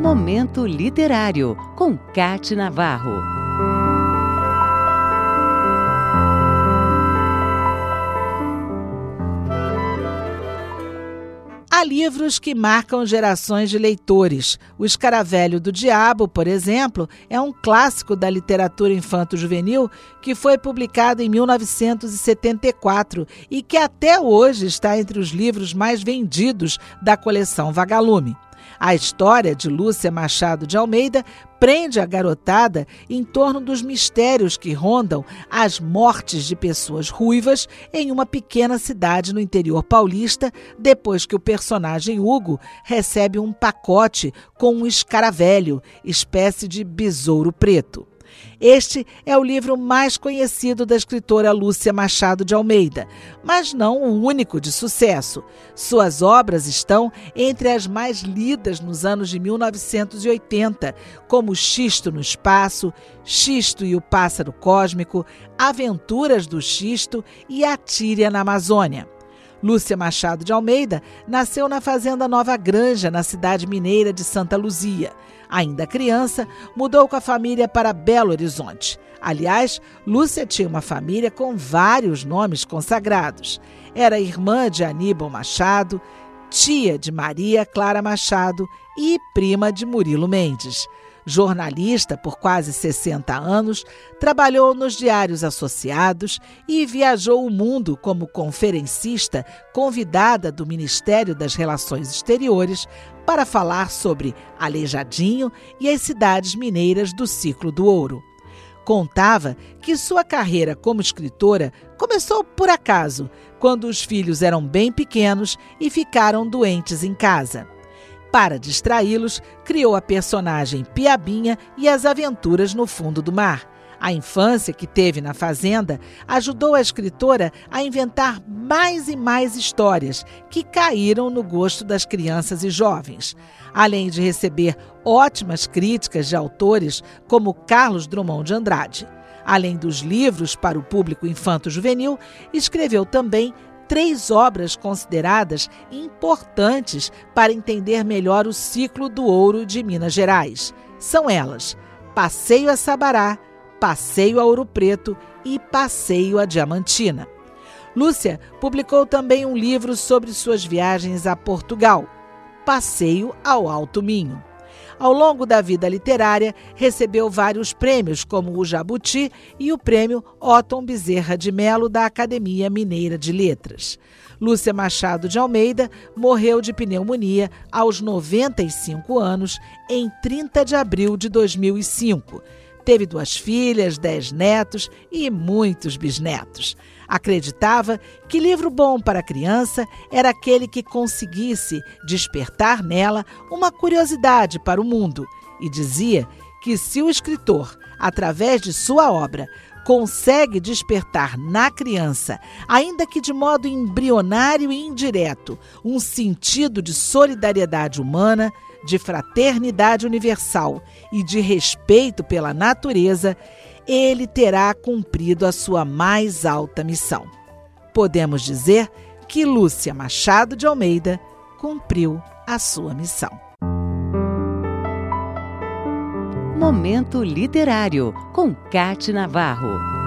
Momento Literário, com Cate Navarro. Há livros que marcam gerações de leitores. O Escaravelho do Diabo, por exemplo, é um clássico da literatura infanto-juvenil que foi publicado em 1974 e que até hoje está entre os livros mais vendidos da coleção Vagalume. A história de Lúcia Machado de Almeida prende a garotada em torno dos mistérios que rondam as mortes de pessoas ruivas em uma pequena cidade no interior paulista, depois que o personagem Hugo recebe um pacote com um escaravelho, espécie de besouro preto. Este é o livro mais conhecido da escritora Lúcia Machado de Almeida, mas não o único de sucesso. Suas obras estão entre as mais lidas nos anos de 1980, como Xisto no Espaço, Xisto e o Pássaro Cósmico, Aventuras do Xisto e A Tíria na Amazônia. Lúcia Machado de Almeida nasceu na Fazenda Nova Granja, na cidade mineira de Santa Luzia. Ainda criança, mudou com a família para Belo Horizonte. Aliás, Lúcia tinha uma família com vários nomes consagrados. Era irmã de Aníbal Machado, tia de Maria Clara Machado e prima de Murilo Mendes. Jornalista por quase 60 anos, trabalhou nos Diários Associados e viajou o mundo como conferencista convidada do Ministério das Relações Exteriores para falar sobre Aleijadinho e as cidades mineiras do ciclo do ouro. Contava que sua carreira como escritora começou por acaso, quando os filhos eram bem pequenos e ficaram doentes em casa. Para distraí-los, criou a personagem Piabinha e as aventuras no fundo do mar. A infância que teve na fazenda ajudou a escritora a inventar mais e mais histórias que caíram no gosto das crianças e jovens. Além de receber ótimas críticas de autores como Carlos Drummond de Andrade. Além dos livros para o público infanto-juvenil, escreveu também três obras consideradas importantes para entender melhor o ciclo do ouro de Minas Gerais. São elas: Passeio a Sabará, Passeio a Ouro Preto e Passeio a Diamantina. Lúcia publicou também um livro sobre suas viagens a Portugal, Passeio ao Alto Minho. Ao longo da vida literária, recebeu vários prêmios, como o Jabuti e o prêmio Otton Bezerra de Melo da Academia Mineira de Letras. Lúcia Machado de Almeida morreu de pneumonia aos 95 anos em 30 de abril de 2005 Teve duas filhas, dez netos e muitos bisnetos. Acreditava que livro bom para criança era aquele que conseguisse despertar nela uma curiosidade para o mundo e dizia que se o escritor, através de sua obra, consegue despertar na criança, ainda que de modo embrionário e indireto, um sentido de solidariedade humana, de fraternidade universal e de respeito pela natureza, ele terá cumprido a sua mais alta missão. Podemos dizer que Lúcia Machado de Almeida cumpriu a sua missão. Momento Literário, com Cate Navarro.